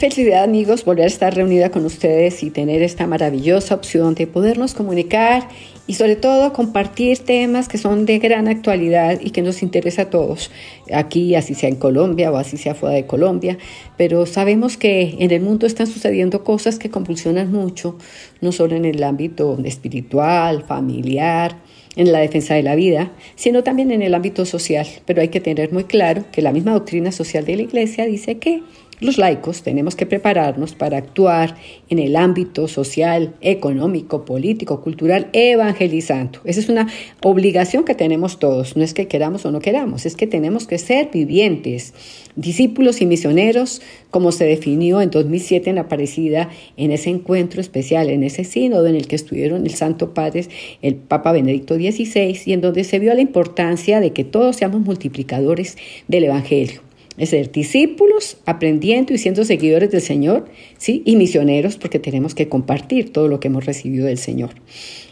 Felicidad amigos volver a estar reunida con ustedes y tener esta maravillosa opción de podernos comunicar y sobre todo compartir temas que son de gran actualidad y que nos interesa a todos, aquí así sea en Colombia o así sea fuera de Colombia, pero sabemos que en el mundo están sucediendo cosas que convulsionan mucho, no solo en el ámbito espiritual, familiar, en la defensa de la vida, sino también en el ámbito social. Pero hay que tener muy claro que la misma doctrina social de la Iglesia dice que los laicos tenemos que prepararnos para actuar en el ámbito social, económico, político, cultural, evangelizando. Esa es una obligación que tenemos todos. No es que queramos o no queramos, es que tenemos que ser vivientes, discípulos y misioneros, como se definió en 2007 en Aparecida, en ese encuentro especial, en ese sínodo en el que estuvieron el Santo Padre, el Papa Benedicto XVI, y en donde se vio la importancia de que todos seamos multiplicadores del Evangelio es ser discípulos, aprendiendo y siendo seguidores del Señor, ¿sí? Y misioneros, porque tenemos que compartir todo lo que hemos recibido del Señor.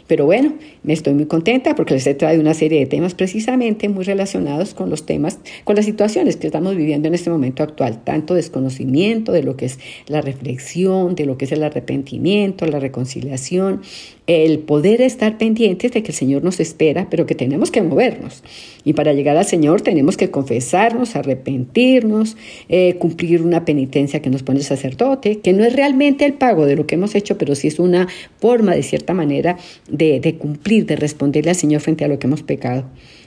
Pero bueno, me estoy muy contenta porque les he traído una serie de temas precisamente muy relacionados con los temas, con las situaciones que estamos viviendo en este momento actual, tanto desconocimiento de lo que es la reflexión, de lo que es el arrepentimiento, la reconciliación, el poder estar pendientes de que el Señor nos espera, pero que tenemos que movernos. Y para llegar al Señor tenemos que confesarnos, arrepentirnos, eh, cumplir una penitencia que nos pone el sacerdote, que no es realmente el pago de lo que hemos hecho, pero sí es una forma, de cierta manera, de, de cumplir, de responderle al Señor frente a lo que hemos pecado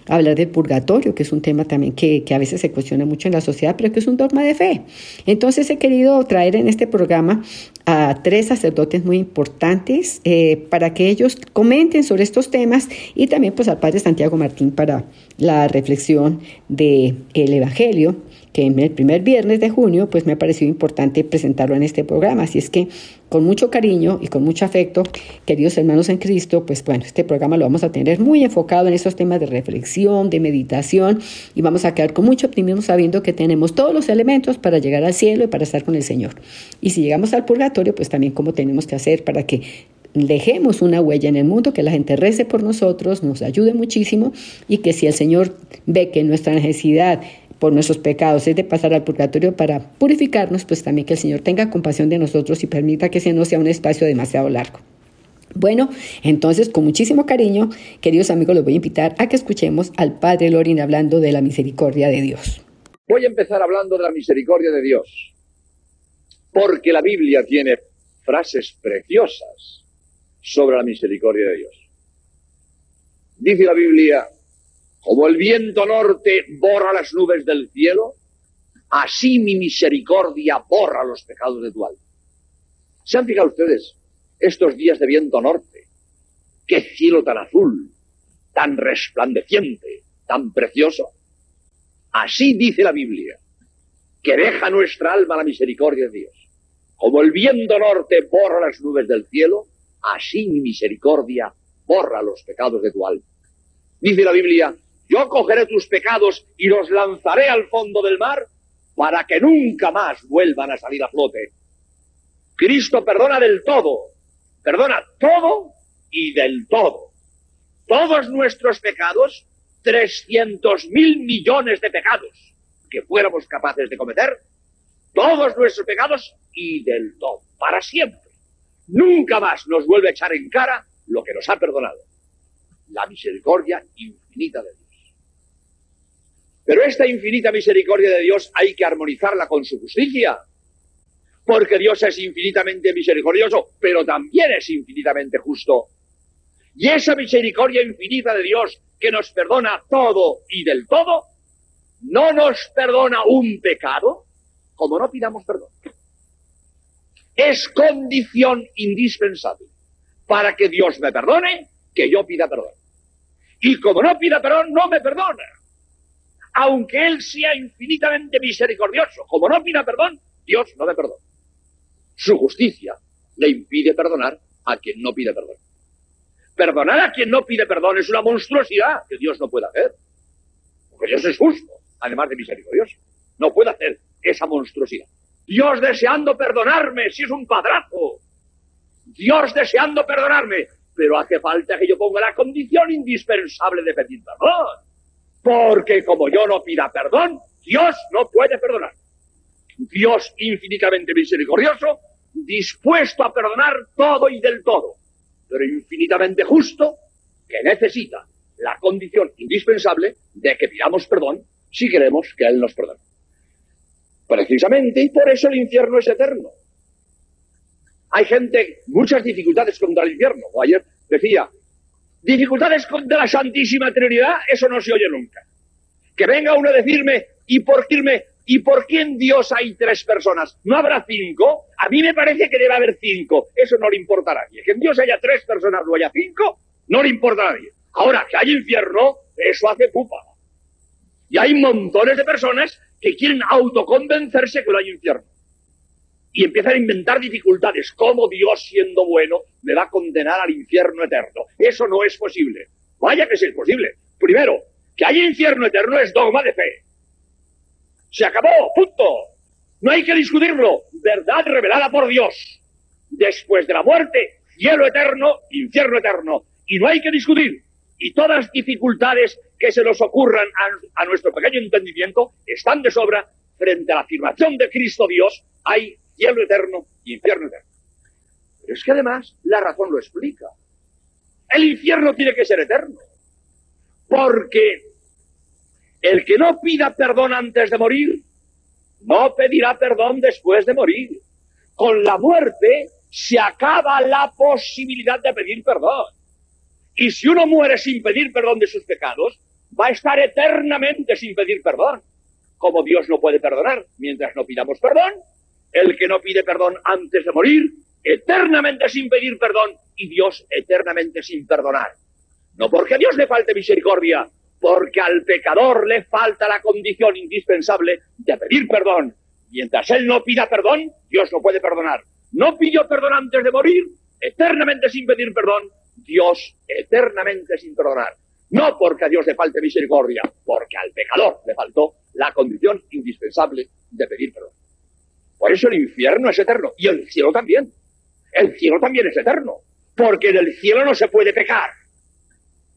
hablar del purgatorio, que es un tema también que, a veces se cuestiona mucho en la sociedad, pero que es un dogma de fe. Entonces he querido traer en este programa a tres sacerdotes muy importantes eh, para que ellos comenten sobre estos temas y también pues al padre Santiago Martín para la reflexión del el Evangelio que en el primer viernes de junio, pues me ha parecido importante presentarlo en este programa. Así es que con mucho cariño y con mucho afecto, queridos hermanos en Cristo, pues bueno, este programa lo vamos a tener muy enfocado en esos temas de reflexión, de meditación y vamos a quedar con mucho optimismo sabiendo que tenemos todos los elementos para llegar al cielo y para estar con el Señor. Y si llegamos al purgatorio, pues también cómo tenemos que hacer para que dejemos una huella en el mundo, que la gente rece por nosotros, nos ayude muchísimo y que si el Señor ve que nuestra necesidad por nuestros pecados, es de pasar al purgatorio para purificarnos, pues también que el Señor tenga compasión de nosotros y permita que ese no sea un espacio demasiado largo. Bueno, entonces con muchísimo cariño, queridos amigos, los voy a invitar a que escuchemos al Padre Lorin hablando de la misericordia de Dios. Voy a empezar hablando de la misericordia de Dios, porque la Biblia tiene frases preciosas sobre la misericordia de Dios. Dice la Biblia, como el viento norte borra las nubes del cielo, así mi misericordia borra los pecados de tu alma. ¿Se han fijado ustedes estos días de viento norte? ¡Qué cielo tan azul, tan resplandeciente, tan precioso! Así dice la Biblia, que deja nuestra alma la misericordia de Dios. Como el viento norte borra las nubes del cielo, así mi misericordia borra los pecados de tu alma. Dice la Biblia, yo cogeré tus pecados y los lanzaré al fondo del mar para que nunca más vuelvan a salir a flote. Cristo perdona del todo, perdona todo y del todo. Todos nuestros pecados, trescientos mil millones de pecados que fuéramos capaces de cometer, todos nuestros pecados y del todo, para siempre. Nunca más nos vuelve a echar en cara lo que nos ha perdonado. La misericordia infinita de Dios. Pero esta infinita misericordia de Dios hay que armonizarla con su justicia. Porque Dios es infinitamente misericordioso, pero también es infinitamente justo. Y esa misericordia infinita de Dios que nos perdona todo y del todo, no nos perdona un pecado como no pidamos perdón. Es condición indispensable para que Dios me perdone que yo pida perdón. Y como no pida perdón, no me perdona aunque Él sea infinitamente misericordioso, como no pida perdón, Dios no le perdona. Su justicia le impide perdonar a quien no pide perdón. Perdonar a quien no pide perdón es una monstruosidad que Dios no puede hacer. Porque Dios es justo, además de misericordioso. No puede hacer esa monstruosidad. Dios deseando perdonarme, si es un padrazo. Dios deseando perdonarme, pero hace falta que yo ponga la condición indispensable de pedir perdón. Porque como yo no pida perdón, Dios no puede perdonar. Dios infinitamente misericordioso, dispuesto a perdonar todo y del todo, pero infinitamente justo, que necesita la condición indispensable de que pidamos perdón si queremos que Él nos perdone. Precisamente, y por eso el infierno es eterno. Hay gente, muchas dificultades contra el infierno. Ayer decía, dificultades contra la Santísima Trinidad, eso no se oye nunca. Que venga uno a decirme, ¿y por qué, ¿y por qué en Dios hay tres personas? ¿No habrá cinco? A mí me parece que debe haber cinco. Eso no le importa a nadie. Que en Dios haya tres personas o haya cinco, no le importa a nadie. Ahora, que hay infierno, eso hace pupa. Y hay montones de personas que quieren autoconvencerse que no hay infierno. Y empiezan a inventar dificultades. ¿Cómo Dios, siendo bueno, me va a condenar al infierno eterno? Eso no es posible. Vaya que sí es posible. Primero, que haya infierno eterno es dogma de fe. Se acabó, punto. No hay que discutirlo. Verdad revelada por Dios. Después de la muerte, cielo eterno, infierno eterno. Y no hay que discutir y todas las dificultades que se nos ocurran a, nuestro pequeño entendimiento están de sobra frente a la afirmación de Cristo Dios, hay cielo eterno y infierno eterno. Pero es que además la razón lo explica. El infierno tiene que ser eterno. Porque el que no pida perdón antes de morir, no pedirá perdón después de morir. Con la muerte se acaba la posibilidad de pedir perdón. Y si uno muere sin pedir perdón de sus pecados, va a estar eternamente sin pedir perdón. Como Dios no puede perdonar mientras no pidamos perdón, el que no pide perdón antes de morir, eternamente sin pedir perdón y Dios eternamente sin perdonar. No porque a Dios le falte misericordia, porque al pecador le falta la condición indispensable de pedir perdón. Mientras él no pida perdón, Dios no puede perdonar. No pidió perdón antes de morir, eternamente sin pedir perdón, Dios eternamente sin perdonar. No porque a Dios le falte misericordia, porque al pecador le faltó la condición indispensable de pedir perdón. Por eso el infierno es eterno y el cielo también. El cielo también es eterno, porque en el cielo no se puede pecar.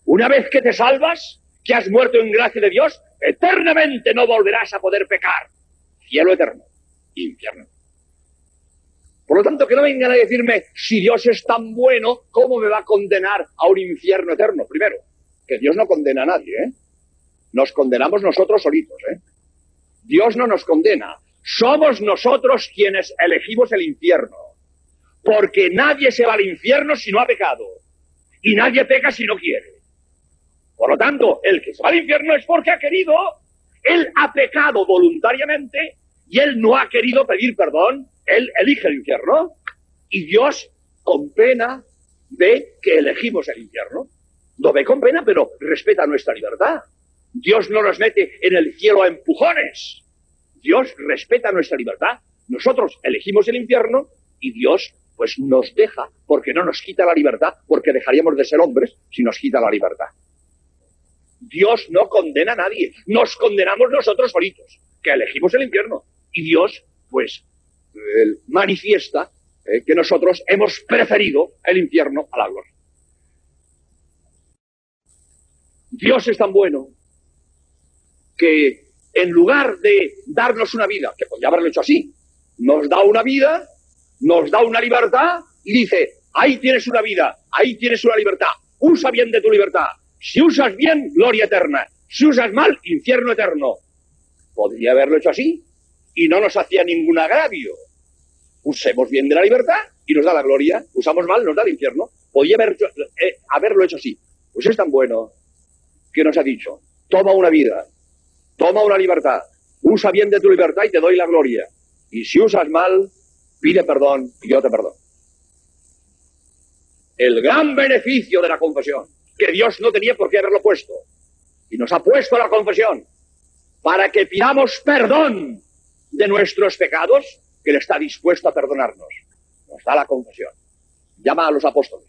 Una vez que te salvas, que has muerto en gracia de Dios, eternamente no volverás a poder pecar. Cielo eterno, infierno. Por lo tanto, que no vengan a decirme, si Dios es tan bueno, ¿cómo me va a condenar a un infierno eterno? Primero, que Dios no condena a nadie, ¿eh? Nos condenamos nosotros solitos, ¿eh? Dios no nos condena. Somos nosotros quienes elegimos el infierno. Porque nadie se va al infierno si no ha pecado. Y nadie peca si no quiere. Por lo tanto, el que se va al infierno es porque ha querido. Él ha pecado voluntariamente y él no ha querido pedir perdón él elige el infierno y Dios con pena ve que elegimos el infierno. Lo ve con pena, pero respeta nuestra libertad. Dios no nos mete en el cielo a empujones. Dios respeta nuestra libertad. Nosotros elegimos el infierno y Dios pues nos deja porque no nos quita la libertad, porque dejaríamos de ser hombres si nos quita la libertad. Dios no condena a nadie, nos condenamos nosotros solitos, que elegimos el infierno. Y Dios, pues, manifiesta eh, que nosotros hemos preferido el infierno a la gloria. Dios es tan bueno que en lugar de darnos una vida, que podría haberlo hecho así, nos da una vida, nos da una libertad y dice, ahí tienes una vida, ahí tienes una libertad, usa bien de tu libertad. Si usas bien, gloria eterna. Si usas mal, infierno eterno. Podría haberlo hecho así y no nos hacía ningún agravio usemos bien de la libertad y nos da la gloria, usamos mal, nos da el infierno. Haber, eh, haberlo hecho así. Pues es tan bueno que nos ha dicho, toma una vida, toma una libertad, usa bien de tu libertad y te doy la gloria. Y si usas mal, pide perdón y yo te perdono. El gran beneficio de la confesión, que Dios no tenía por qué haberlo puesto, y nos ha puesto la confesión, para que pidamos perdón de nuestros pecados que Él está dispuesto a perdonarnos. Nos da la confesión. Llama a los apóstoles.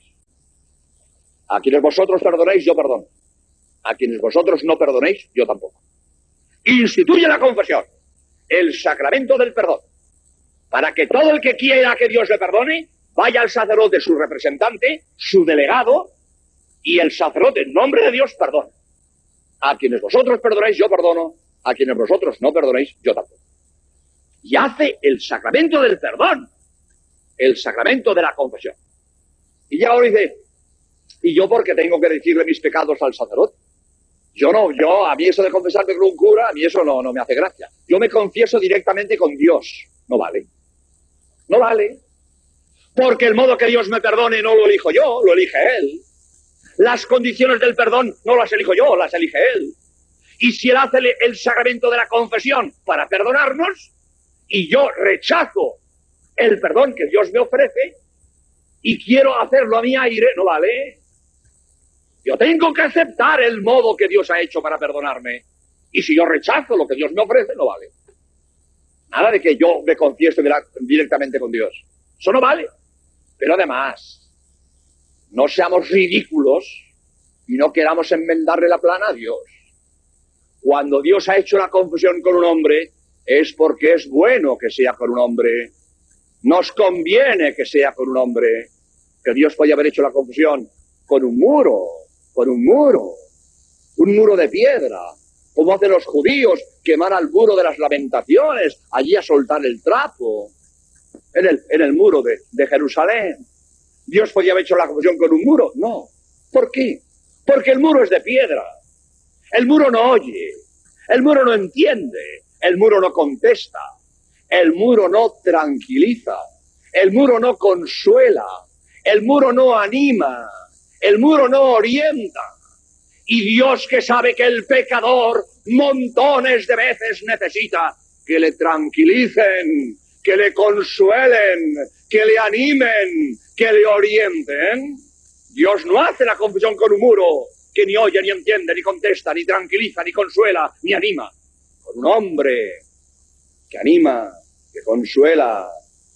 A quienes vosotros perdonéis, yo perdono. A quienes vosotros no perdonéis, yo tampoco. Instituye la confesión, el sacramento del perdón, para que todo el que quiera que Dios le perdone, vaya al sacerdote, su representante, su delegado, y el sacerdote, en nombre de Dios, perdona. A quienes vosotros perdonéis, yo perdono. A quienes vosotros no perdonéis, yo tampoco. y hace el sacramento del perdón, el sacramento de la confesión. Y ya ahora dice, ¿y yo por qué tengo que decirle mis pecados al sacerdote? Yo no, yo, a mí eso de confesarme con un cura, a mí eso no, no me hace gracia. Yo me confieso directamente con Dios. No vale. No vale. Porque el modo que Dios me perdone no lo elijo yo, lo elige Él. Las condiciones del perdón no las elijo yo, las elige Él. Y si Él hace el sacramento de la confesión para perdonarnos, y yo rechazo el perdón que Dios me ofrece, y quiero hacerlo a mi aire, no vale. Yo tengo que aceptar el modo que Dios ha hecho para perdonarme. Y si yo rechazo lo que Dios me ofrece, no vale. Nada de que yo me confieso directamente con Dios. Eso no vale. Pero además, no seamos ridículos y no queramos enmendarle la plana a Dios. Cuando Dios ha hecho la confusión con un hombre, es porque es bueno que sea con un hombre. Nos conviene que sea con un hombre. Que Dios pueda haber hecho la confusión con un muro, por un muro, un muro de piedra, como hacen los judíos, quemar al muro de las lamentaciones, allí a soltar el trapo, en el, en el muro de, de Jerusalén. ¿Dios podía haber hecho la confusión con un muro? No. ¿Por qué? Porque el muro es de piedra. El muro no oye. El muro no entiende. El muro no contesta. El muro no tranquiliza. El muro no consuela. El muro no anima. El muro no orienta. Y Dios que sabe que el pecador montones de veces necesita que le tranquilicen, que le consuelen, que le animen, que le orienten. Dios no hace la confusión con un muro que ni oye, ni entiende, ni contesta, ni tranquiliza, ni consuela, ni anima. Con un hombre que anima, que consuela,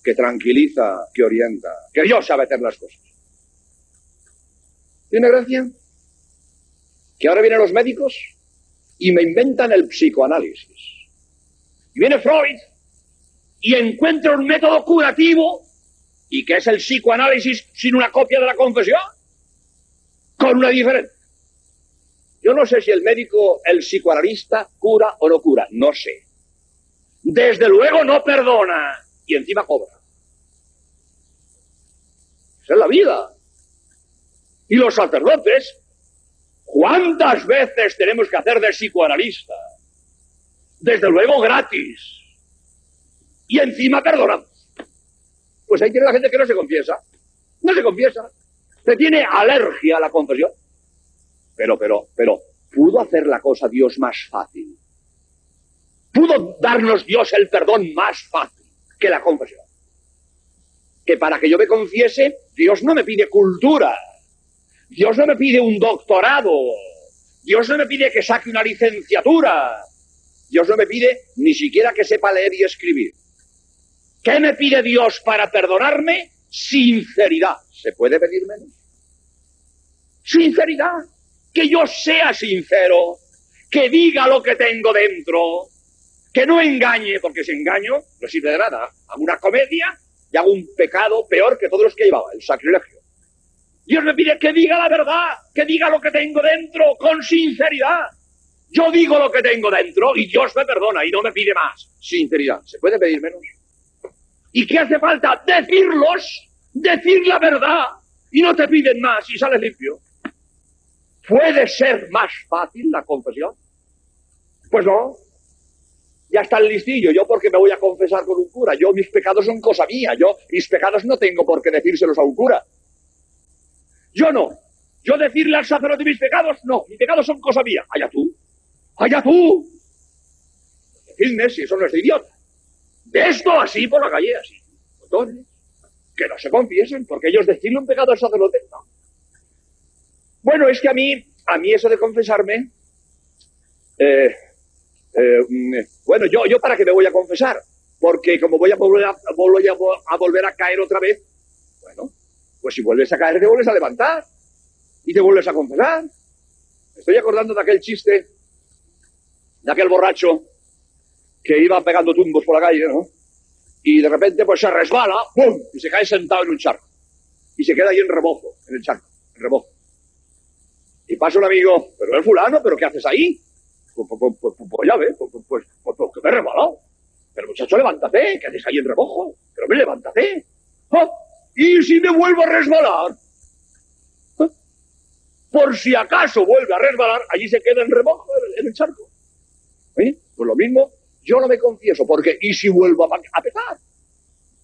que tranquiliza, que orienta, que Dios sabe hacer las cosas. ¿Tiene gracia? Que ahora vienen los médicos y me inventan el psicoanálisis. Y viene Freud y encuentra un método curativo y que es el psicoanálisis sin una copia de la confesión, con una diferencia. Yo no sé si el médico, el psicoanalista, cura o no cura, no sé. Desde luego no perdona y encima cobra. Esa es la vida. Y los sacerdotes, ¿cuántas veces tenemos que hacer de psicoanalista? Desde luego gratis. Y encima perdonamos. Pues ahí tiene la gente que no se confiesa. No se confiesa. Se tiene alergia a la confesión. Pero, pero, pero, ¿pudo hacer la cosa Dios más fácil? ¿Pudo darnos Dios el perdón más fácil que la confesión? Que para que yo me confiese, Dios no me pide cultura. Dios no me pide un doctorado. Dios no me pide que saque una licenciatura. Dios no me pide ni siquiera que sepa leer y escribir. ¿Qué me pide Dios para perdonarme? Sinceridad. ¿Se puede pedir menos? Sinceridad. Que yo sea sincero. Que diga lo que tengo dentro. Que no engañe, porque si engaño no sirve de nada. Hago una comedia y hago un pecado peor que todos los que llevaba, el sacrilegio. Dios me pide que diga la verdad, que diga lo que tengo dentro con sinceridad. Yo digo lo que tengo dentro y Dios me perdona y no me pide más. Sinceridad. ¿Se puede pedir menos? ¿Y qué hace falta? Decirlos, decir la verdad y no te piden más y sales limpio. ¿Puede ser más fácil la confesión? Pues no. Ya está el listillo. Yo porque me voy a confesar con un cura. Yo mis pecados son cosa mía. Yo mis pecados no tengo por qué decírselos a un cura. Yo no. Yo decirle al sacerdote mis pecados, no. Mis pecados son cosa mía. Allá tú. Allá tú. Decidme si eso no es de idiota. De esto así por la calle, así. Botones. Que no se confiesen, porque ellos decirle un pecado al sacerdote, no. Bueno, es que a mí, a mí eso de confesarme, eh, eh, mm, bueno, yo, yo para qué me voy a confesar, porque como voy a volver a, a volver a caer otra vez, pues si vuelves a caer, te vuelves a levantar y te vuelves a confesar. Estoy acordando de aquel chiste de aquel borracho que iba pegando tumbos por la calle, ¿no? Y de repente pues se resbala, ¡pum! y se cae sentado en un charco. Y se queda ahí en rebozo, en el charco, en rebozo. Y pasa un amigo, pero el fulano, ¿pero qué haces ahí? Pues, pues, pues, pues ya ves, pues, pues, pues, que me he resbalado. Pero muchacho, levántate, que haces ahí en remojo. Pero me levántate. ¿Ah? ¿Y si me vuelvo a resbalar? ¿Ah? Por si acaso vuelve a resbalar, allí se queda en remojo, en el charco. ¿Eh? Pues lo mismo, yo no me confieso, porque ¿y si vuelvo a pecar?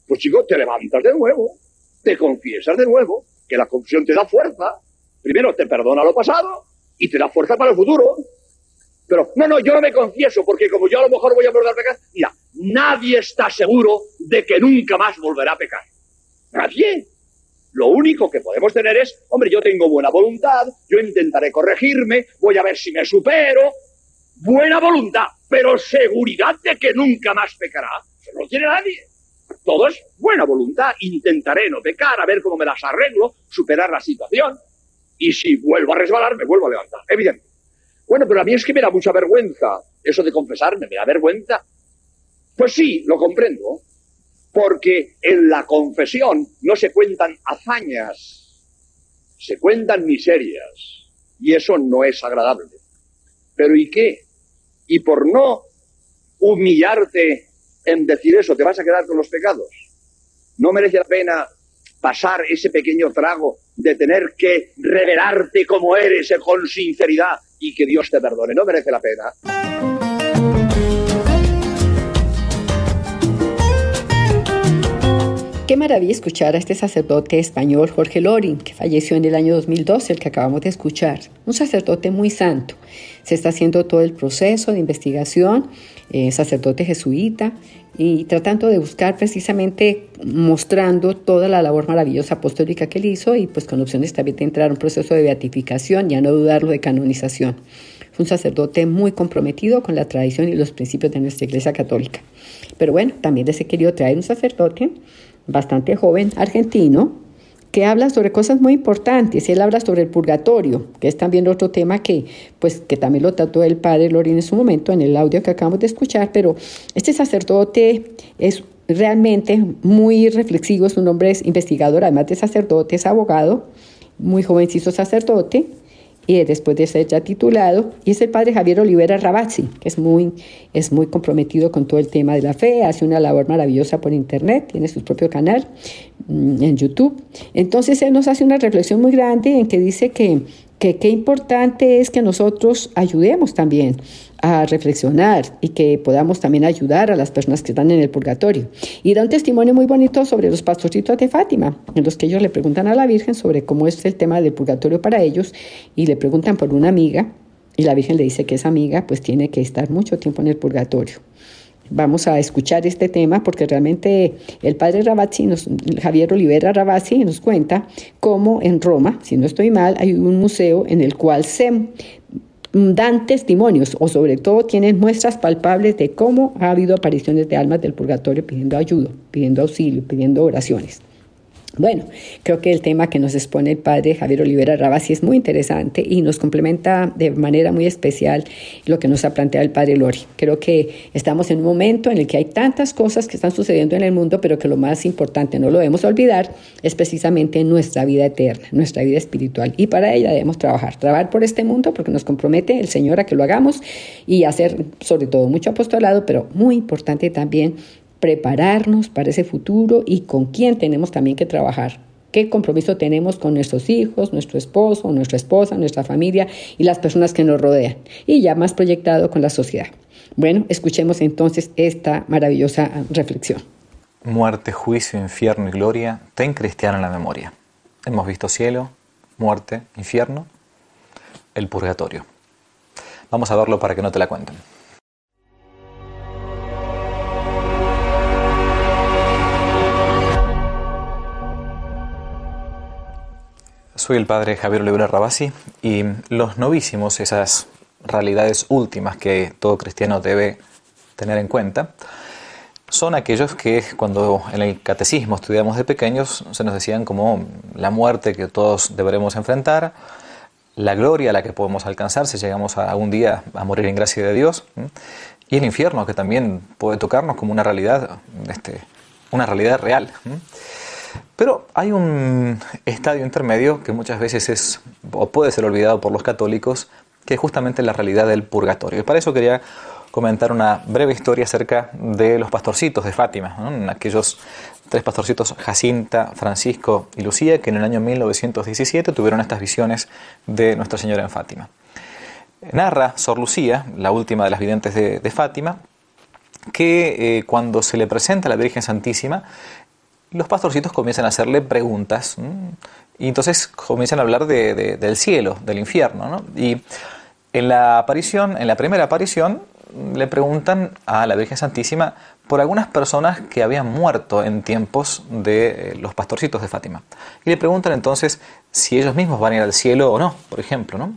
Pues chico, te levantas de nuevo, te confiesas de nuevo, que la confesión te da fuerza. Primero te perdona lo pasado y te da fuerza para el futuro. Pero, no, no, yo no me confieso, porque como yo a lo mejor voy a volver a pecar, mira, nadie está seguro de que nunca más volverá a pecar. Nadie. Lo único que podemos tener es, hombre, yo tengo buena voluntad, yo intentaré corregirme, voy a ver si me supero. Buena voluntad, pero seguridad de que nunca más pecará. Eso no tiene nadie. Todo es buena voluntad, intentaré no pecar, a ver cómo me las arreglo, superar la situación. Y si vuelvo a resbalar, me vuelvo a levantar, evidente. Bueno, pero a mí es que me da mucha vergüenza eso de confesarme, me da vergüenza. Pues sí, lo comprendo, porque en la confesión no se cuentan hazañas, se cuentan miserias, y eso no es agradable. Pero ¿y qué? Y por no humillarte en decir eso, te vas a quedar con los pecados. No merece la pena pasar ese pequeño trago de tener que revelarte como eres con sinceridad y que Dios te perdone. No merece la pena. Qué maravilla escuchar a este sacerdote español Jorge Loring, que falleció en el año 2012, el que acabamos de escuchar. Un sacerdote muy santo. Se está haciendo todo el proceso de investigación, eh, sacerdote jesuita, y tratando de buscar precisamente mostrando toda la labor maravillosa apostólica que él hizo y pues con opciones también de entrar a un proceso de beatificación, ya no dudarlo de canonización. Fue un sacerdote muy comprometido con la tradición y los principios de nuestra Iglesia Católica. Pero bueno, también les he querido traer un sacerdote bastante joven, argentino, que habla sobre cosas muy importantes. Él habla sobre el purgatorio, que es también otro tema que, pues, que también lo trató el padre Lorín en su momento, en el audio que acabamos de escuchar, pero este sacerdote es realmente muy reflexivo, su nombre es investigador, además de sacerdote, es abogado, muy jovencito sacerdote, y después de ser ya titulado, y es el padre Javier Olivera Rabazzi, que es muy, es muy comprometido con todo el tema de la fe, hace una labor maravillosa por internet, tiene su propio canal mm, en YouTube. Entonces él nos hace una reflexión muy grande en que dice que que qué importante es que nosotros ayudemos también a reflexionar y que podamos también ayudar a las personas que están en el purgatorio. Y da un testimonio muy bonito sobre los pastorcitos de Fátima, en los que ellos le preguntan a la Virgen sobre cómo es el tema del purgatorio para ellos y le preguntan por una amiga y la Virgen le dice que esa amiga pues tiene que estar mucho tiempo en el purgatorio. Vamos a escuchar este tema porque realmente el padre Rabazzi, Javier Olivera Rabazzi, nos cuenta cómo en Roma, si no estoy mal, hay un museo en el cual se dan testimonios o sobre todo tienen muestras palpables de cómo ha habido apariciones de almas del purgatorio pidiendo ayuda, pidiendo auxilio, pidiendo oraciones. Bueno, creo que el tema que nos expone el padre Javier Olivera Rabasi es muy interesante y nos complementa de manera muy especial lo que nos ha planteado el padre Lori. Creo que estamos en un momento en el que hay tantas cosas que están sucediendo en el mundo, pero que lo más importante, no lo debemos olvidar, es precisamente nuestra vida eterna, nuestra vida espiritual. Y para ella debemos trabajar, trabajar por este mundo porque nos compromete el Señor a que lo hagamos y hacer sobre todo mucho apostolado, pero muy importante también prepararnos para ese futuro y con quién tenemos también que trabajar. ¿Qué compromiso tenemos con nuestros hijos, nuestro esposo, nuestra esposa, nuestra familia y las personas que nos rodean? Y ya más proyectado con la sociedad. Bueno, escuchemos entonces esta maravillosa reflexión. Muerte, juicio, infierno y gloria, ten cristiano en la memoria. Hemos visto cielo, muerte, infierno, el purgatorio. Vamos a verlo para que no te la cuenten. Soy el padre Javier Olivera Rabasi y los novísimos, esas realidades últimas que todo cristiano debe tener en cuenta, son aquellos que cuando en el catecismo estudiamos de pequeños se nos decían como la muerte que todos deberemos enfrentar, la gloria a la que podemos alcanzar si llegamos a algún día a morir en gracia de Dios, y el infierno que también puede tocarnos como una realidad, este, una realidad real. Pero hay un estadio intermedio que muchas veces es o puede ser olvidado por los católicos, que es justamente la realidad del purgatorio. Y para eso quería comentar una breve historia acerca de los pastorcitos de Fátima, aquellos tres pastorcitos, Jacinta, Francisco y Lucía, que en el año 1917 tuvieron estas visiones de Nuestra Señora en Fátima. Narra Sor Lucía, la última de las videntes de, Fátima, que eh, cuando se le presenta a la Virgen Santísima, los pastorcitos comienzan a hacerle preguntas y entonces comienzan a hablar del cielo, del infierno. Y en la aparición, en la primera aparición, le preguntan a la Virgen Santísima por algunas personas que habían muerto en tiempos de eh, los pastorcitos de Fátima. Y le preguntan entonces si ellos mismos van a ir al cielo o no, por ejemplo. ¿no?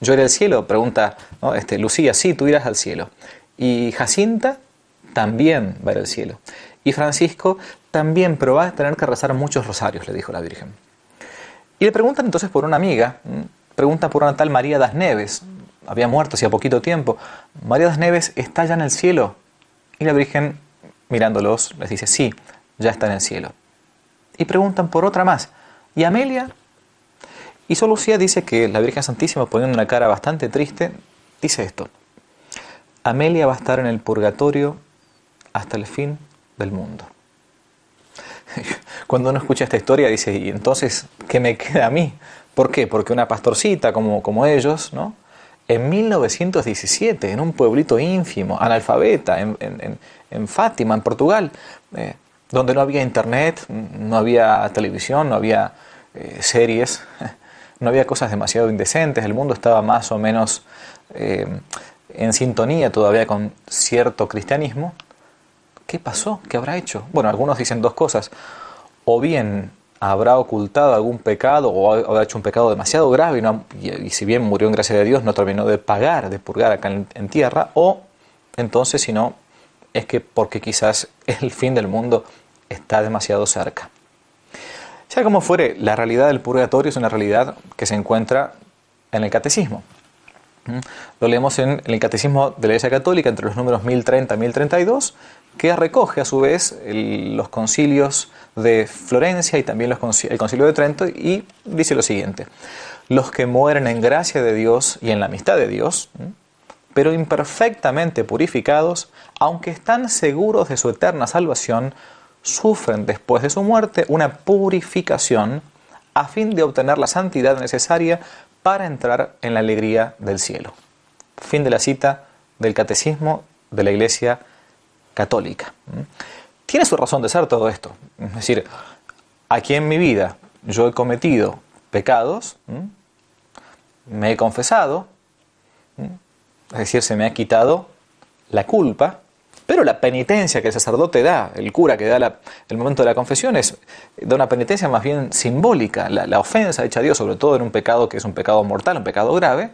Yo iré al cielo, pregunta este, Lucía, sí, tú irás al cielo. Y Jacinta también va a ir al cielo. Y Francisco también, pero va a tener que rezar muchos rosarios, le dijo la Virgen. Y le preguntan entonces por una amiga, pregunta por una tal María das Neves, había muerto hacía poquito tiempo. María das Neves está ya en el cielo. Y la Virgen, mirándolos, les dice, sí, ya está en el cielo. Y preguntan por otra más. ¿Y Amelia? Y Sor Lucía dice que la Virgen Santísima, poniendo una cara bastante triste, dice esto. Amelia va a estar en el purgatorio hasta el fin del mundo. Cuando uno escucha esta historia dice, ¿y entonces qué me queda a mí? ¿Por qué? Porque una pastorcita como, como ellos, ¿no? En 1917, en un pueblito ínfimo, analfabeta, en, en, Fátima, en Portugal, eh, donde no había internet, no había televisión, no había eh, series, no había cosas demasiado indecentes, el mundo estaba más o menos eh, en sintonía todavía con cierto cristianismo, ¿Qué pasó? ¿Qué habrá hecho? Bueno, algunos dicen dos cosas. O bien habrá ocultado algún pecado o habrá hecho un pecado demasiado grave y, si bien murió en gracia de Dios no terminó de pagar, de purgar acá en, tierra, o entonces si no, es que porque quizás el fin del mundo está demasiado cerca. Sea como fuere, la realidad del purgatorio es una realidad que se encuentra en el catecismo. ¿Mm? Lo leemos en el Catecismo de la Iglesia Católica entre los números 1030 y 1032 que recoge a su vez los concilios de Florencia y también el concilio de Trento y dice lo siguiente, los que mueren en gracia de Dios y en la amistad de Dios, pero imperfectamente purificados, aunque están seguros de su eterna salvación, sufren después de su muerte una purificación a fin de obtener la santidad necesaria para entrar en la alegría del cielo. Fin de la cita del Catecismo de la Iglesia católica. Tiene su razón de ser todo esto. Es decir, aquí en mi vida yo he cometido pecados, me he confesado, es decir, se me ha quitado la culpa, pero la penitencia que el sacerdote da, el cura que da el momento de la confesión, es da una penitencia más bien simbólica. La, ofensa hecha a Dios, sobre todo en un pecado que es un pecado mortal, un pecado grave,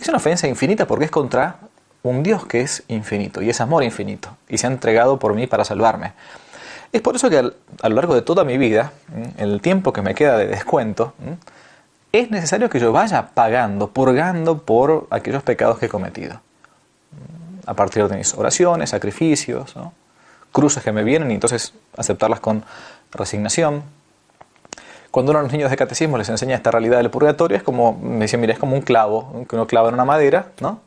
es una ofensa infinita porque es contra un Dios que es infinito y es amor infinito y se ha entregado por mí para salvarme. Es por eso que a lo largo de toda mi vida, el tiempo que me queda de descuento, es necesario que yo vaya pagando, purgando por aquellos pecados que he cometido. A partir de mis oraciones, sacrificios, cruces que me vienen y entonces aceptarlas con resignación. Cuando uno a los niños de catecismo les enseña esta realidad del purgatorio, es como, me dicen, mira, es como un clavo, que uno clava en una madera, ¿no?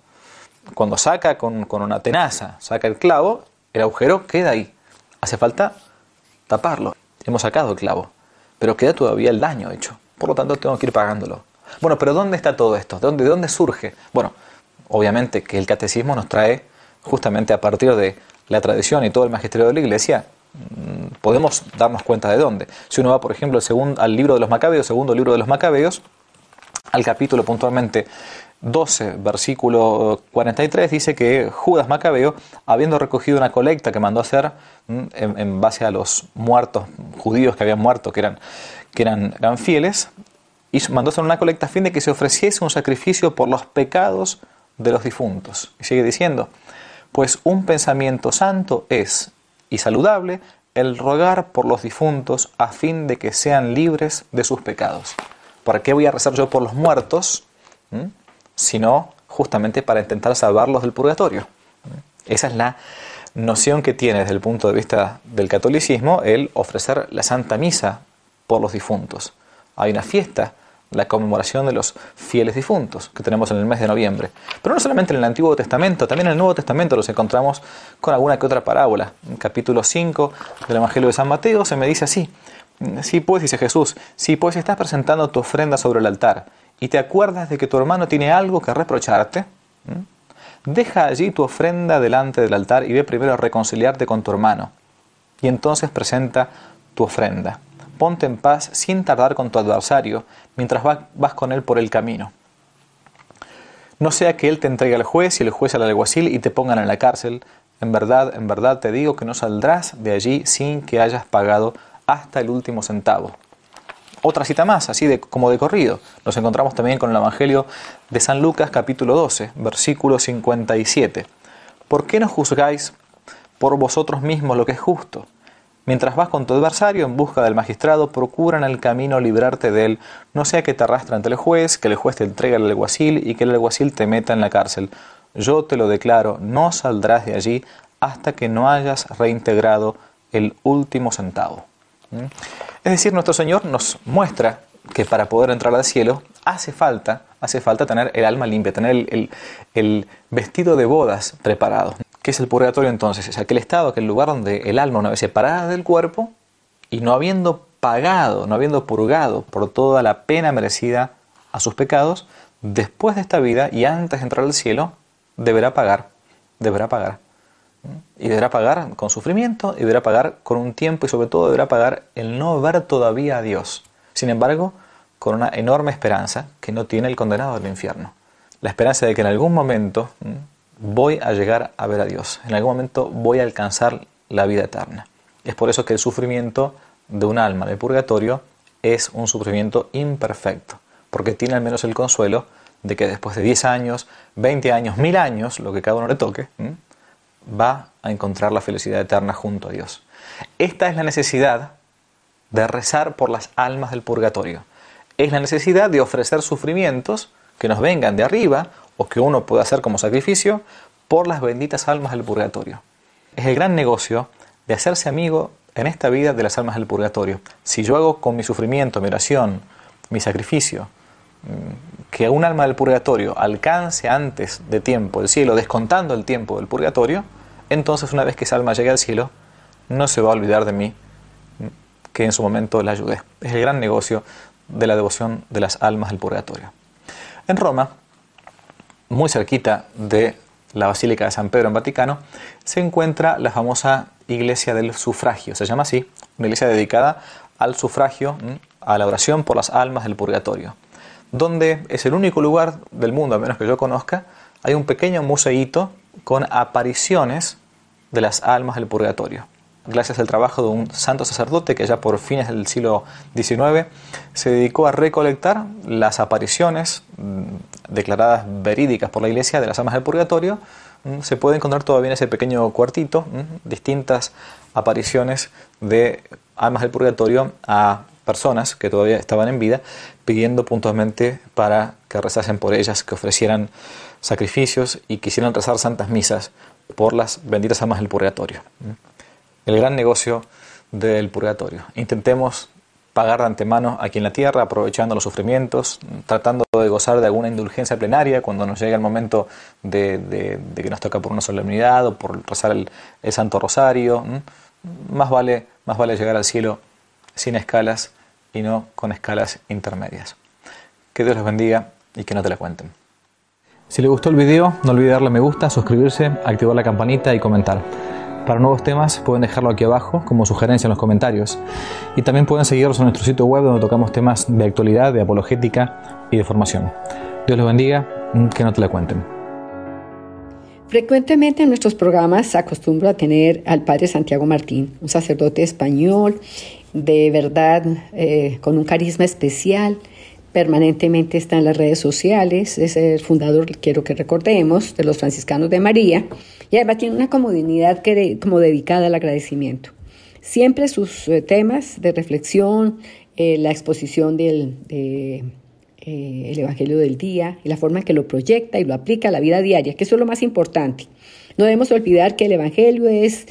Cuando saca con, una tenaza, saca el clavo, el agujero queda ahí. Hace falta taparlo. Hemos sacado el clavo, pero queda todavía el daño hecho. Por lo tanto, tengo que ir pagándolo. Bueno, pero ¿dónde está todo esto? ¿De dónde, de dónde surge? Bueno, obviamente que el catecismo nos trae justamente a partir de la tradición y todo el magisterio de la iglesia, mm, podemos darnos cuenta de dónde. Si uno va, por ejemplo, al libro de los Macabeos, segundo libro de los Macabeos, al capítulo puntualmente 12, versículo 43, dice que Judas Macabeo, habiendo recogido una colecta que mandó hacer mm, en, base a los muertos judíos que habían muerto, que eran, que eran, eran fieles, y mandó hacer una colecta a fin de que se ofreciese un sacrificio por los pecados de los difuntos. Y sigue diciendo, pues un pensamiento santo es y saludable el rogar por los difuntos a fin de que sean libres de sus pecados. ¿Para qué voy a rezar yo por los muertos? ¿Mm? Sino justamente para intentar salvarlos del purgatorio. Esa es la noción que tiene desde el punto de vista del catolicismo el ofrecer la Santa Misa por los difuntos. Hay una fiesta la conmemoración de los fieles difuntos que tenemos en el mes de noviembre. Pero no solamente en el Antiguo Testamento, también en el Nuevo Testamento los encontramos con alguna que otra parábola. En capítulo 5 del Evangelio de San Mateo se me dice así, sí pues, dice Jesús, sí pues estás presentando tu ofrenda sobre el altar y te acuerdas de que tu hermano tiene algo que reprocharte, deja allí tu ofrenda delante del altar y ve primero a reconciliarte con tu hermano y entonces presenta tu ofrenda ponte en paz sin tardar con tu adversario mientras vas con él por el camino. No sea que él te entregue al juez y el juez al alguacil y te pongan en la cárcel. En verdad, en verdad te digo que no saldrás de allí sin que hayas pagado hasta el último centavo. Otra cita más, así de, como de corrido. Nos encontramos también con el Evangelio de San Lucas capítulo 12, versículo 57. ¿Por qué no juzgáis por vosotros mismos lo que es justo? Mientras vas con tu adversario en busca del magistrado, procura en el camino librarte de él, no sea que te arrastre ante el juez, que el juez te entregue al alguacil y que el alguacil te meta en la cárcel. Yo te lo declaro, no saldrás de allí hasta que no hayas reintegrado el último centavo. Es decir, nuestro Señor nos muestra que para poder entrar al cielo hace falta, hace falta tener el alma limpia, tener el, el vestido de bodas preparado. ¿Qué es el purgatorio entonces? Es aquel estado, aquel lugar donde el alma, una vez separada del cuerpo y no habiendo pagado, no habiendo purgado por toda la pena merecida a sus pecados, después de esta vida y antes de entrar al cielo, deberá pagar, deberá pagar. Y deberá pagar con sufrimiento, y deberá pagar con un tiempo y sobre todo deberá pagar el no ver todavía a Dios. Sin embargo, con una enorme esperanza que no tiene el condenado del infierno. La esperanza de que en algún momento voy a llegar a ver a Dios. En algún momento voy a alcanzar la vida eterna. Es por eso que el sufrimiento de un alma de purgatorio es un sufrimiento imperfecto, porque tiene al menos el consuelo de que después de 10 años, 20 años, 1000 años, lo que cada uno le toque, va a encontrar la felicidad eterna junto a Dios. Esta es la necesidad de rezar por las almas del purgatorio. Es la necesidad de ofrecer sufrimientos que nos vengan de arriba o que uno puede hacer como sacrificio por las benditas almas del purgatorio. Es el gran negocio de hacerse amigo en esta vida de las almas del purgatorio. Si yo hago con mi sufrimiento, mi oración, mi sacrificio, que un alma del purgatorio alcance antes de tiempo el cielo, descontando el tiempo del purgatorio, entonces una vez que esa alma llegue al cielo, no se va a olvidar de mí que en su momento la ayudé. Es el gran negocio de la devoción de las almas del purgatorio. En Roma, muy cerquita de la Basílica de San Pedro en Vaticano, se encuentra la famosa Iglesia del Sufragio, se llama así, una iglesia dedicada al sufragio, a la oración por las almas del purgatorio, donde es el único lugar del mundo, a menos que yo conozca, hay un pequeño museíto con apariciones de las almas del purgatorio gracias al trabajo de un santo sacerdote que ya por fines del siglo XIX se dedicó a recolectar las apariciones mm, declaradas verídicas por la Iglesia de las almas del purgatorio. Mm, se puede encontrar todavía en ese pequeño cuartito mm, distintas apariciones de almas del purgatorio a personas que todavía estaban en vida, pidiendo puntualmente para que rezasen por ellas, que ofrecieran sacrificios y quisieran rezar santas misas por las benditas almas del purgatorio el gran negocio del purgatorio. Intentemos pagar de antemano aquí en la tierra, aprovechando los sufrimientos, tratando de gozar de alguna indulgencia plenaria cuando nos llegue el momento de, que nos toca por una solemnidad o por rezar el, Santo Rosario. Más vale, más vale llegar al cielo sin escalas y no con escalas intermedias. Que Dios los bendiga y que no te la cuenten. Si le gustó el video, no olvide darle me gusta, suscribirse, activar la campanita y comentar. Para nuevos temas pueden dejarlo aquí abajo como sugerencia en los comentarios. Y también pueden seguirnos en nuestro sitio web donde tocamos temas de actualidad, de apologética y de formación. Dios los bendiga, que no te la cuenten. Frecuentemente en nuestros programas acostumbro a tener al Padre Santiago Martín, un sacerdote español de verdad eh, con un carisma especial permanentemente está en las redes sociales, es el fundador, quiero que recordemos, de los franciscanos de María, y además tiene una comunidad que como dedicada al agradecimiento. Siempre sus eh, temas de reflexión, eh, la exposición del de, el Evangelio del día y la forma en que lo proyecta y lo aplica a la vida diaria, que eso es lo más importante. No debemos olvidar que el Evangelio es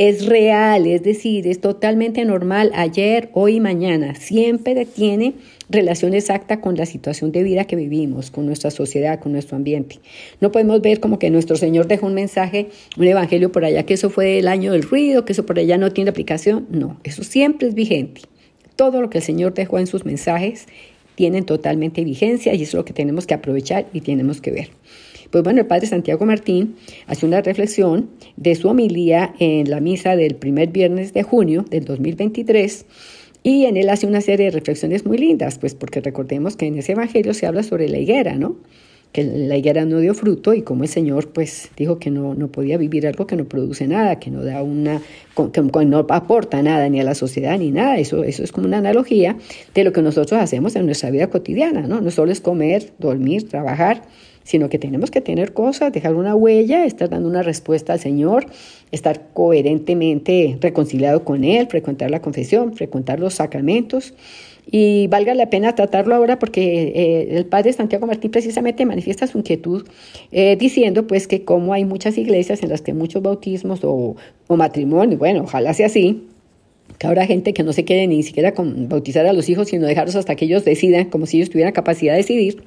es real, es decir, es totalmente normal ayer, hoy y mañana. Siempre tiene relación exacta con la situación de vida que vivimos, con nuestra sociedad, con nuestro ambiente. No podemos ver como que nuestro Señor dejó un mensaje, un evangelio por allá, que eso fue el año del ruido, que eso por allá no tiene aplicación. No, eso siempre es vigente. Todo lo que el Señor dejó en sus mensajes tienen totalmente vigencia y eso es lo que tenemos que aprovechar y tenemos que ver. Pues bueno, el padre Santiago Martín hace una reflexión de su homilía en la misa del primer viernes de junio del 2023 y en él hace una serie de reflexiones muy lindas, pues porque recordemos que en ese evangelio se habla sobre la higuera, ¿no? que la higuera no dio fruto y como el Señor pues dijo que no, no podía vivir algo que no produce nada, que no da una, que no aporta nada ni a la sociedad ni nada. Eso, eso es como una analogía de lo que nosotros hacemos en nuestra vida cotidiana, ¿no? No solo es comer, dormir, trabajar, sino que tenemos que tener cosas, dejar una huella, estar dando una respuesta al Señor, estar coherentemente reconciliado con Él, frecuentar la confesión, frecuentar los sacramentos. Y valga la pena tratarlo ahora porque eh, el padre Santiago Martín precisamente manifiesta su inquietud eh, diciendo pues que como hay muchas iglesias en las que muchos bautismos o, o matrimonios, bueno, ojalá sea así, que habrá gente que no se quiere ni siquiera bautizar a los hijos, sino dejarlos hasta que ellos decidan, como si ellos tuvieran capacidad de decidir.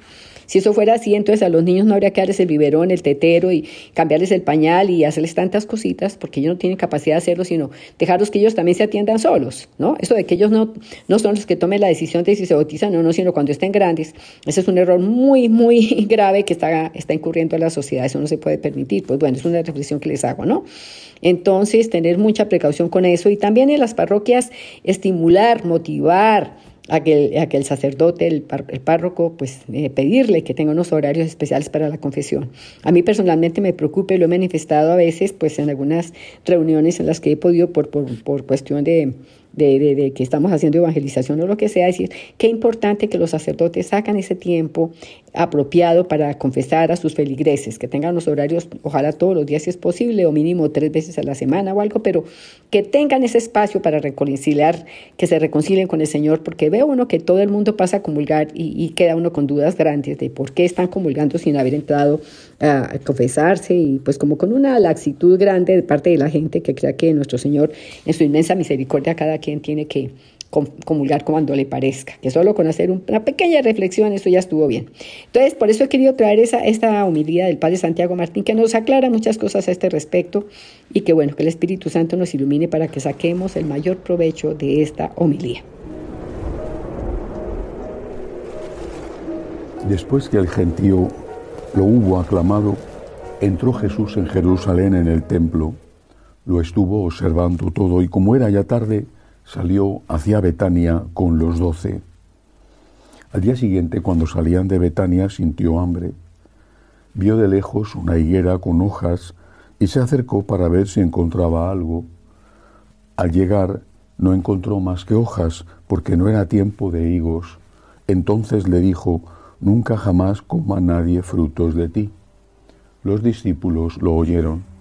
Si eso fuera así, entonces a los niños no habría que darles el biberón, el tetero y cambiarles el pañal y hacerles tantas cositas, porque ellos no tienen capacidad de hacerlo, sino dejarlos que ellos también se atiendan solos, ¿no? Eso de que ellos no, no son los que tomen la decisión de si se bautizan o no, sino cuando estén grandes. Ese es un error muy, muy grave que está, está incurriendo en la sociedad. Eso no se puede permitir. Pues bueno, es una reflexión que les hago, ¿no? Entonces, tener mucha precaución con eso y también en las parroquias estimular, motivar, a que, a que el sacerdote, el, párroco, pues eh, pedirle que tenga unos horarios especiales para la confesión. A mí personalmente me preocupa y lo he manifestado a veces pues en algunas reuniones en las que he podido por, por, por cuestión de, de, que estamos haciendo evangelización o lo que sea, decir, qué importante que los sacerdotes sacan ese tiempo apropiado para confesar a sus feligreses, que tengan los horarios, ojalá todos los días si es posible, o mínimo tres veces a la semana o algo, pero que tengan ese espacio para reconciliar, que se reconcilien con el Señor, porque veo uno que todo el mundo pasa a comulgar y, queda uno con dudas grandes de por qué están comulgando sin haber entrado a confesarse y pues como con una laxitud grande de parte de la gente que crea que nuestro Señor en su inmensa misericordia cada quien tiene que comulgar cuando le parezca, que solo con hacer una pequeña reflexión eso ya estuvo bien. Entonces, por eso he querido traer esa, esta humildad del Padre Santiago Martín, que nos aclara muchas cosas a este respecto y que bueno, que el Espíritu Santo nos ilumine para que saquemos el mayor provecho de esta homilía. Después que el gentío lo hubo aclamado, entró Jesús en Jerusalén en el templo, lo estuvo observando todo y como era ya tarde, salió hacia Betania con los doce. Al día siguiente, cuando salían de Betania, sintió hambre. Vio de lejos una higuera con hojas y se acercó para ver si encontraba algo. Al llegar, no encontró más que hojas, porque no era tiempo de higos. Entonces le dijo, Nunca jamás coma nadie frutos de ti. Los discípulos lo oyeron.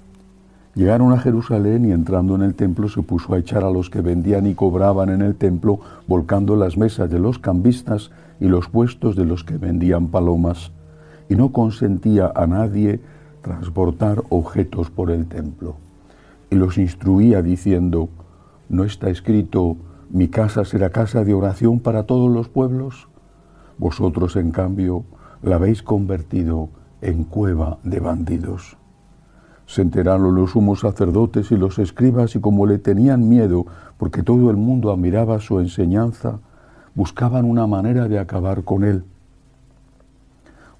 Llegaron a Jerusalén y entrando en el templo se puso a echar a los que vendían y cobraban en el templo, volcando las mesas de los cambistas y los puestos de los que vendían palomas, y no consentía a nadie transportar objetos por el templo. Y los instruía diciendo, ¿no está escrito, mi casa será casa de oración para todos los pueblos? Vosotros, en cambio, la habéis convertido en cueva de bandidos. Se enteraron los sumos sacerdotes y los escribas y como le tenían miedo, porque todo el mundo admiraba su enseñanza, buscaban una manera de acabar con él.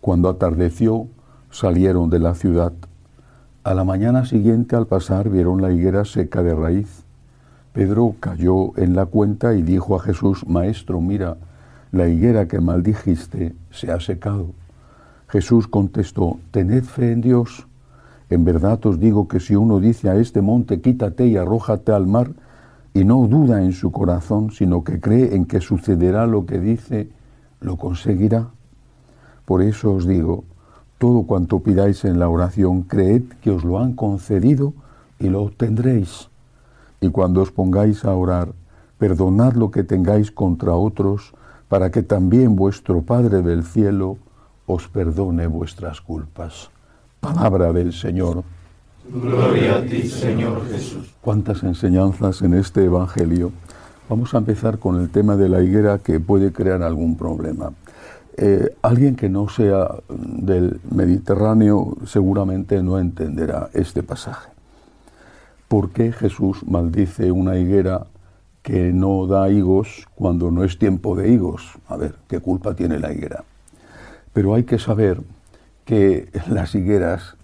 Cuando atardeció, salieron de la ciudad. A la mañana siguiente al pasar vieron la higuera seca de raíz. Pedro cayó en la cuenta y dijo a Jesús, Maestro, mira, la higuera que maldijiste se ha secado. Jesús contestó, Tened fe en Dios en verdad os digo que si uno dice a este monte, quítate y arrójate al mar, y no duda en su corazón, sino que cree en que sucederá lo que dice, lo conseguirá. Por eso os digo, todo cuanto pidáis en la oración, creed que os lo han concedido y lo obtendréis. Y cuando os pongáis a orar, perdonad lo que tengáis contra otros, para que también vuestro Padre del cielo os perdone vuestras culpas. Palabra del Señor. Gloria a ti, Señor Jesús. Cuántas enseñanzas en este Evangelio. Vamos a empezar con el tema de la higuera que puede crear algún problema. Eh, alguien que no sea del Mediterráneo seguramente no entenderá este pasaje. ¿Por qué Jesús maldice una higuera que no da higos cuando no es tiempo de higos? A ver, ¿qué culpa tiene la higuera? Pero hay que saber que las higueras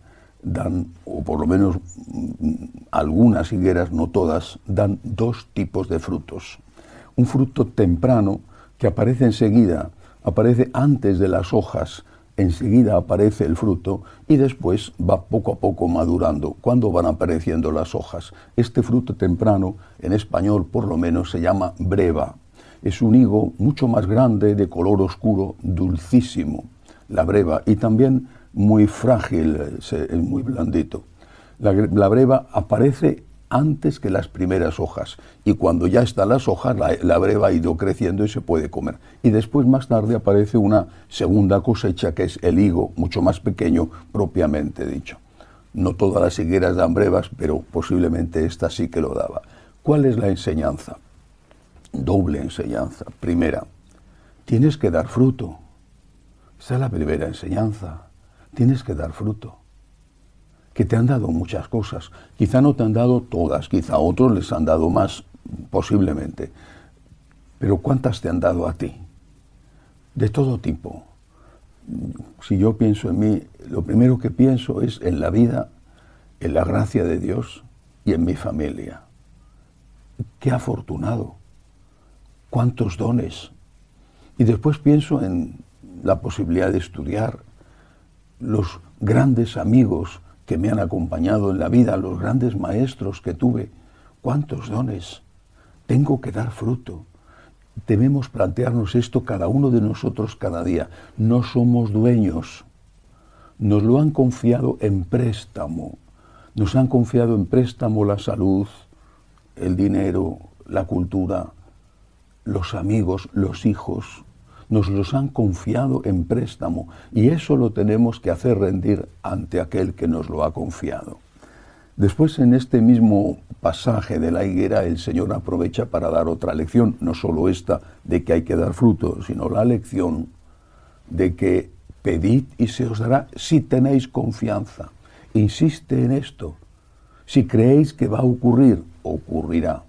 dan, o por lo menos mm, algunas higueras, no todas, dan dos tipos de frutos. Un fruto temprano que aparece enseguida aparece antes de las hojas, enseguida aparece el fruto y después va poco a poco madurando. ¿Cuándo van apareciendo las hojas? Este fruto temprano, en español por lo menos, se llama breva. Es un higo mucho más grande, de color oscuro, dulcísimo, la breva, y también muy frágil, muy blandito. La, la breva aparece antes que las primeras hojas. Y cuando ya están las hojas, la, breva ha ido creciendo y se puede comer. Y después, más tarde, aparece una segunda cosecha que es el higo, mucho más pequeño propiamente dicho. No todas las higueras dan brevas, pero posiblemente esta sí que lo daba. ¿Cuál es la enseñanza? Doble enseñanza. Primera, tienes que dar fruto. Esa es la primera enseñanza. Tienes que dar fruto que te han dado muchas cosas. Quizá no te han dado todas, quizá otros les han dado más, posiblemente. Pero ¿cuántas te han dado a ti? De todo tipo. Si yo pienso en mí, lo primero que pienso es en la vida, en la gracia de Dios y en mi familia. Qué afortunado. Cuántos dones. Y después pienso en la posibilidad de estudiar, los grandes amigos que me han acompañado en la vida, los grandes maestros que tuve. ¿Cuántos dones? Tengo que dar fruto. Debemos plantearnos esto cada uno de nosotros cada día. No somos dueños. Nos lo han confiado en préstamo. Nos han confiado en préstamo la salud, el dinero, la cultura, los amigos, los hijos, nos los han confiado en préstamo y eso lo tenemos que hacer rendir ante aquel que nos lo ha confiado. Después en este mismo pasaje de la higuera el Señor aprovecha para dar otra lección, no solo esta de que hay que dar fruto, sino la lección de que pedid y se os dará si tenéis confianza. Insiste en esto. Si creéis que va a ocurrir, ocurrirá.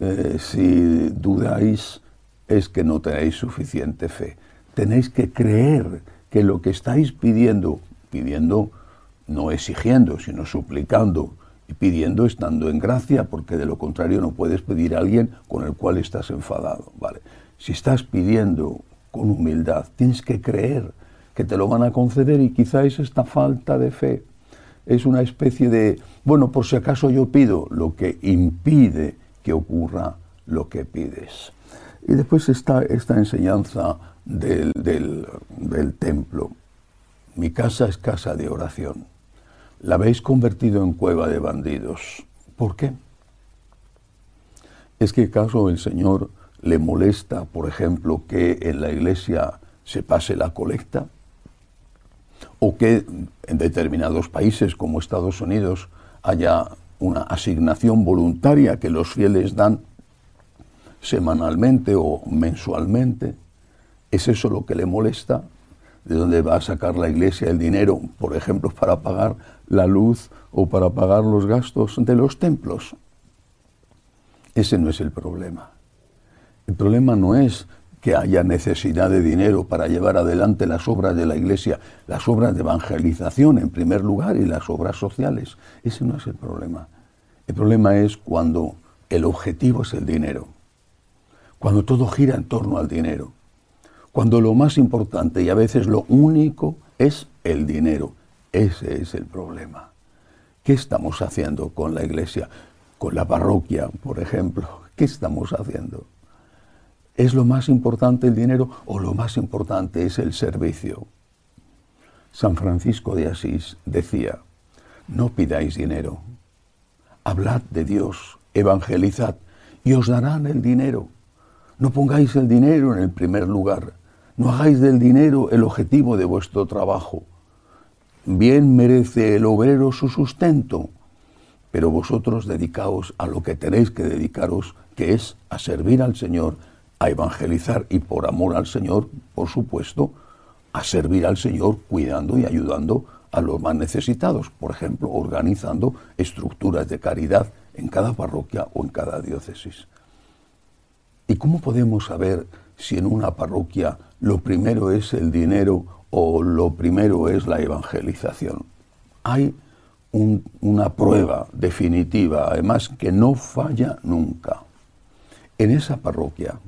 Eh, si dudáis, es que no tenéis suficiente fe. Tenéis que creer que lo que estáis pidiendo, pidiendo no exigiendo, sino suplicando, y pidiendo estando en gracia, porque de lo contrario no puedes pedir a alguien con el cual estás enfadado. ¿vale? Si estás pidiendo con humildad, tienes que creer que te lo van a conceder y quizá es esta falta de fe. Es una especie de, bueno, por si acaso yo pido, lo que impide que ocurra lo que pides. Y después está esta enseñanza del, templo. Mi casa es casa de oración. La habéis convertido en cueva de bandidos. ¿Por qué? ¿Es que acaso el Señor le molesta, por ejemplo, que en la iglesia se pase la colecta? ¿O que en determinados países como Estados Unidos haya una asignación voluntaria que los fieles dan semanalmente o mensualmente. ¿Es eso lo que le molesta? ¿De dónde va a sacar la iglesia el dinero, por ejemplo, para pagar la luz o para pagar los gastos de los templos? Ese no es el problema. El problema no es que haya necesidad de dinero para llevar adelante las obras de la Iglesia, las obras de evangelización en primer lugar y las obras sociales. Ese no es el problema. El problema es cuando el objetivo es el dinero cuando todo gira en torno al dinero, cuando lo más importante y a veces lo único es el dinero. Ese es el problema. ¿Qué estamos haciendo con la iglesia? Con la parroquia, por ejemplo. ¿Qué estamos haciendo? ¿Es lo más importante el dinero o lo más importante es el servicio? San Francisco de Asís decía, no pidáis dinero, hablad de Dios, evangelizad y os darán el dinero. No pongáis el dinero en el primer lugar. No hagáis del dinero el objetivo de vuestro trabajo. bien merece el obrero su sustento, pero vosotros dedicaos a lo que tenéis que dedicaros, que es a servir al Señor, a evangelizar y por amor al Señor, por supuesto, a servir al Señor cuidando y ayudando a los más necesitados, por ejemplo, organizando estructuras de caridad en cada parroquia o en cada diócesis. ¿Y cómo podemos saber si en una parroquia lo primero es el dinero o lo primero es la evangelización? Hay una prueba definitiva, además que no falla nunca. En esa parroquia,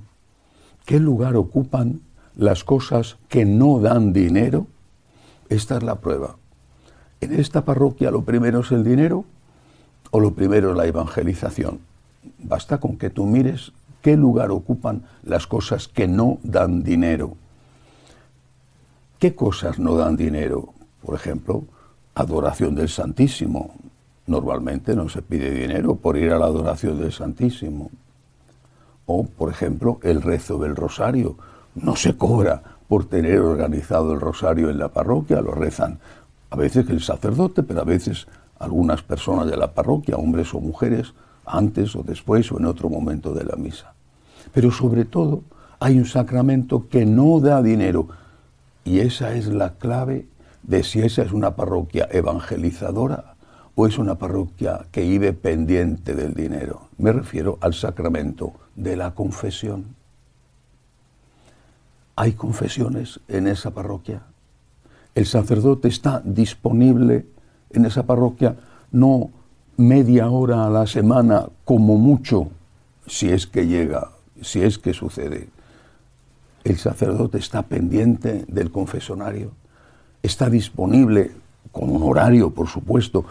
¿qué lugar ocupan las cosas que no dan dinero? Esta es la prueba. En esta parroquia lo primero es el dinero o lo primero es la evangelización. Basta con que tú mires qué lugar ocupan las cosas que no dan dinero. ¿Qué cosas no dan dinero? Por ejemplo, adoración del Santísimo. Normalmente no se pide dinero por ir a la adoración del Santísimo. O, por ejemplo, el rezo del rosario. No se cobra por tener organizado el rosario en la parroquia, lo rezan a veces el sacerdote, pero a veces algunas personas de la parroquia, hombres o mujeres, antes o después o en otro momento de la misa. Pero sobre todo hay un sacramento que no da dinero y esa es la clave de si esa es una parroquia evangelizadora o es una parroquia que vive pendiente del dinero. Me refiero al sacramento de la confesión. ¿Hay confesiones en esa parroquia? el sacerdote está disponible en esa parroquia no media hora a la semana como mucho, si es que llega, si es que sucede. El sacerdote está pendiente del confesonario, está disponible con un horario, por supuesto,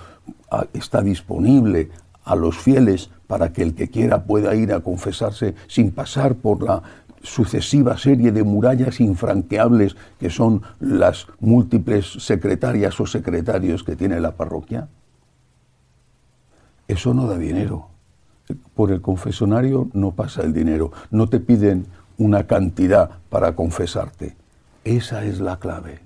está disponible a los fieles para que el que quiera pueda ir a confesarse sin pasar por la sucesiva serie de murallas infranqueables que son las múltiples secretarias o secretarios que tiene la parroquia? Eso no da dinero. Por el confesonario no pasa el dinero. No te piden una cantidad para confesarte. Esa es la clave.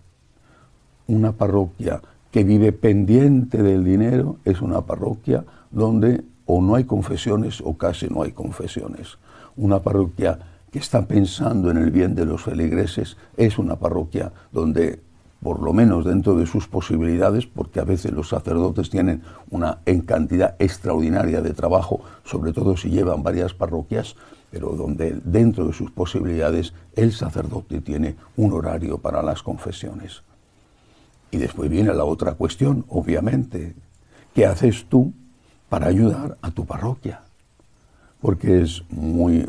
Una parroquia que vive pendiente del dinero es una parroquia donde o no hay confesiones o casi no hay confesiones. Una parroquia que está pensando en el bien de los feligreses es una parroquia donde, por lo menos dentro de sus posibilidades, porque a veces los sacerdotes tienen una en cantidad extraordinaria de trabajo, sobre todo si llevan varias parroquias, pero donde dentro de sus posibilidades el sacerdote tiene un horario para las confesiones. Y después viene la otra cuestión, obviamente, ¿qué haces tú para ayudar a tu parroquia? Porque es muy,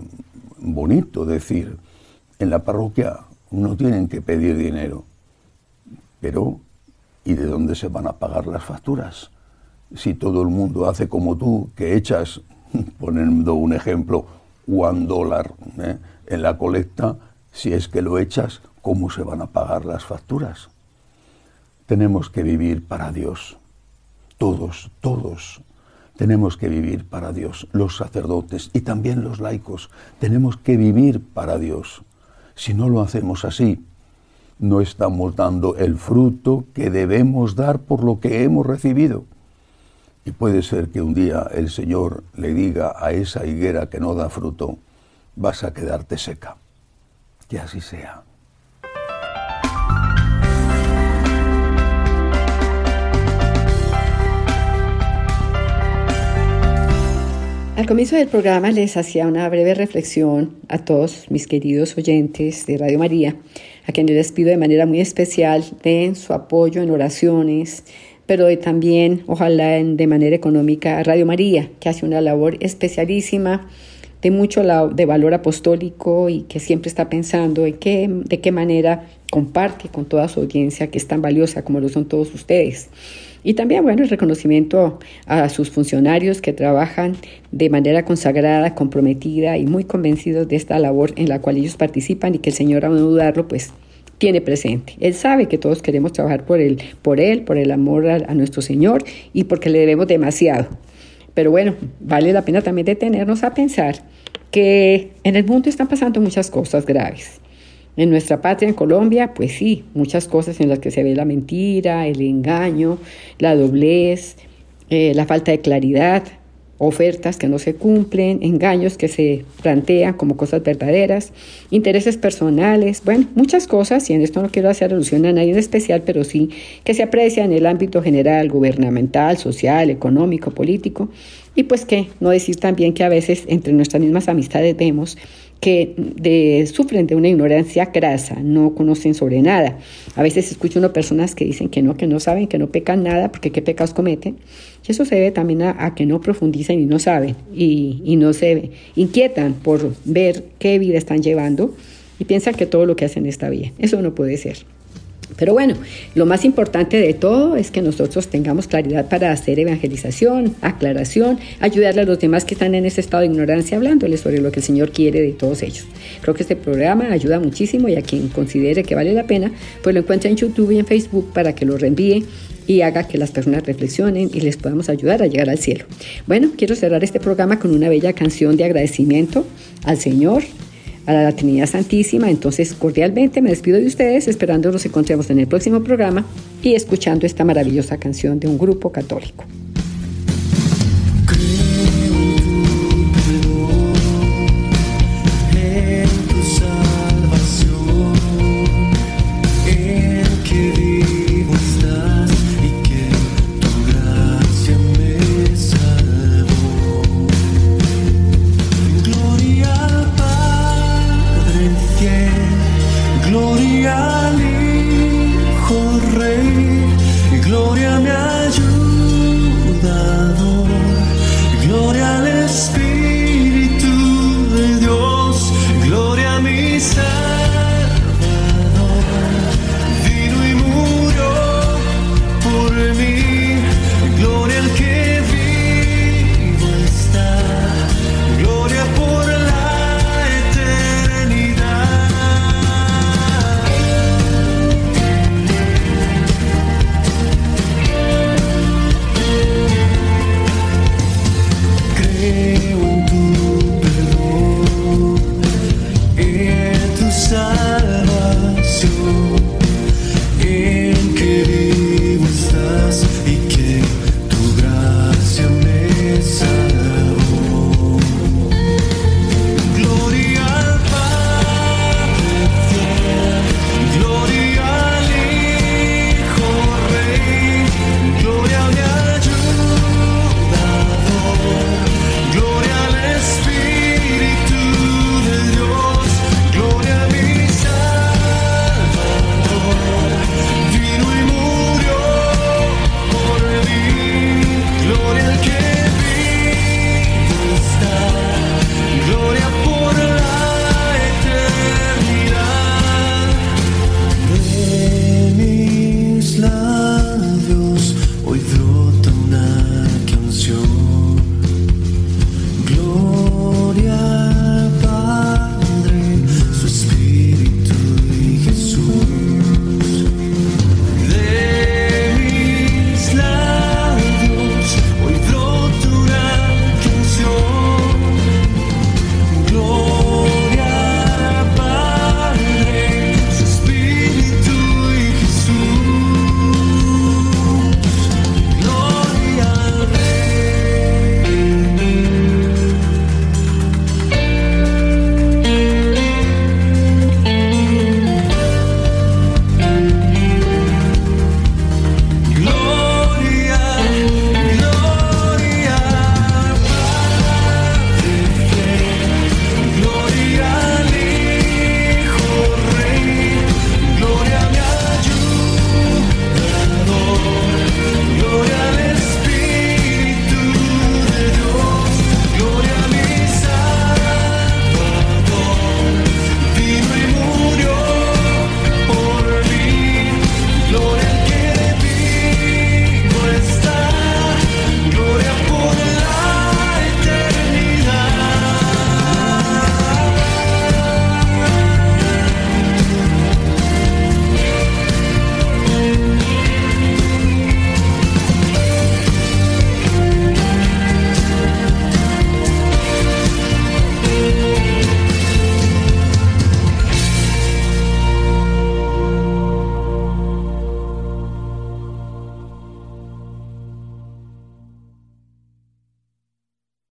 bonito decir, en la parroquia no tienen que pedir dinero, pero ¿y de dónde se van a pagar las facturas? Si todo el mundo hace como tú, que echas, poniendo un ejemplo, un dólar ¿eh? en la colecta, si es que lo echas, ¿cómo se van a pagar las facturas? Tenemos que vivir para Dios. Todos, todos tenemos que vivir para Dios, los sacerdotes y también los laicos. Tenemos que vivir para Dios. Si no lo hacemos así, no estamos dando el fruto que debemos dar por lo que hemos recibido. Y puede ser que un día el Señor le diga a esa higuera que no da fruto, vas a quedarte seca. Que así sea. Al comienzo del programa les hacía una breve reflexión a todos mis queridos oyentes de Radio María, a quienes les pido de manera muy especial den su apoyo en oraciones, pero también ojalá de manera económica a Radio María, que hace una labor especialísima de mucho de valor apostólico y que siempre está pensando en qué, de qué manera comparte con toda su audiencia que es tan valiosa como lo son todos ustedes. Y también, bueno, el reconocimiento a sus funcionarios que trabajan de manera consagrada, comprometida y muy convencidos de esta labor en la cual ellos participan y que el Señor, a no dudarlo, pues tiene presente. Él sabe que todos queremos trabajar por Él, por Él, por el amor a, a nuestro Señor y porque le debemos demasiado. Pero bueno, vale la pena también detenernos a pensar que en el mundo están pasando muchas cosas graves En nuestra patria, en Colombia, pues sí, muchas cosas en las que se ve la mentira, el engaño, la doblez, eh, la falta de claridad, ofertas que no se cumplen, engaños que se plantean como cosas verdaderas, intereses personales, bueno, muchas cosas, y en esto no quiero hacer alusión a nadie en especial, pero sí que se aprecia en el ámbito general, gubernamental, social, económico, político, y pues que no decir también que a veces entre nuestras mismas amistades vemos que de, sufren de una ignorancia grasa, no conocen sobre nada. A veces escucho uno personas que dicen que no, que no saben, que no pecan nada, porque qué pecados cometen. Y eso se debe también a, que no profundizan y no saben, y, y no se inquietan por ver qué vida están llevando y piensan que todo lo que hacen está bien. Eso no puede ser. Pero bueno, lo más importante de todo es que nosotros tengamos claridad para hacer evangelización, aclaración, ayudarle a los demás que están en ese estado de ignorancia hablándoles sobre lo que el Señor quiere de todos ellos. Creo que este programa ayuda muchísimo y a quien considere que vale la pena, pues lo encuentra en YouTube y en Facebook para que lo reenvíe y haga que las personas reflexionen y les podamos ayudar a llegar al cielo. Bueno, quiero cerrar este programa con una bella canción de agradecimiento al Señor a la Trinidad Santísima. Entonces, cordialmente me despido de ustedes, esperando nos encontremos en el próximo programa y escuchando esta maravillosa canción de un grupo católico.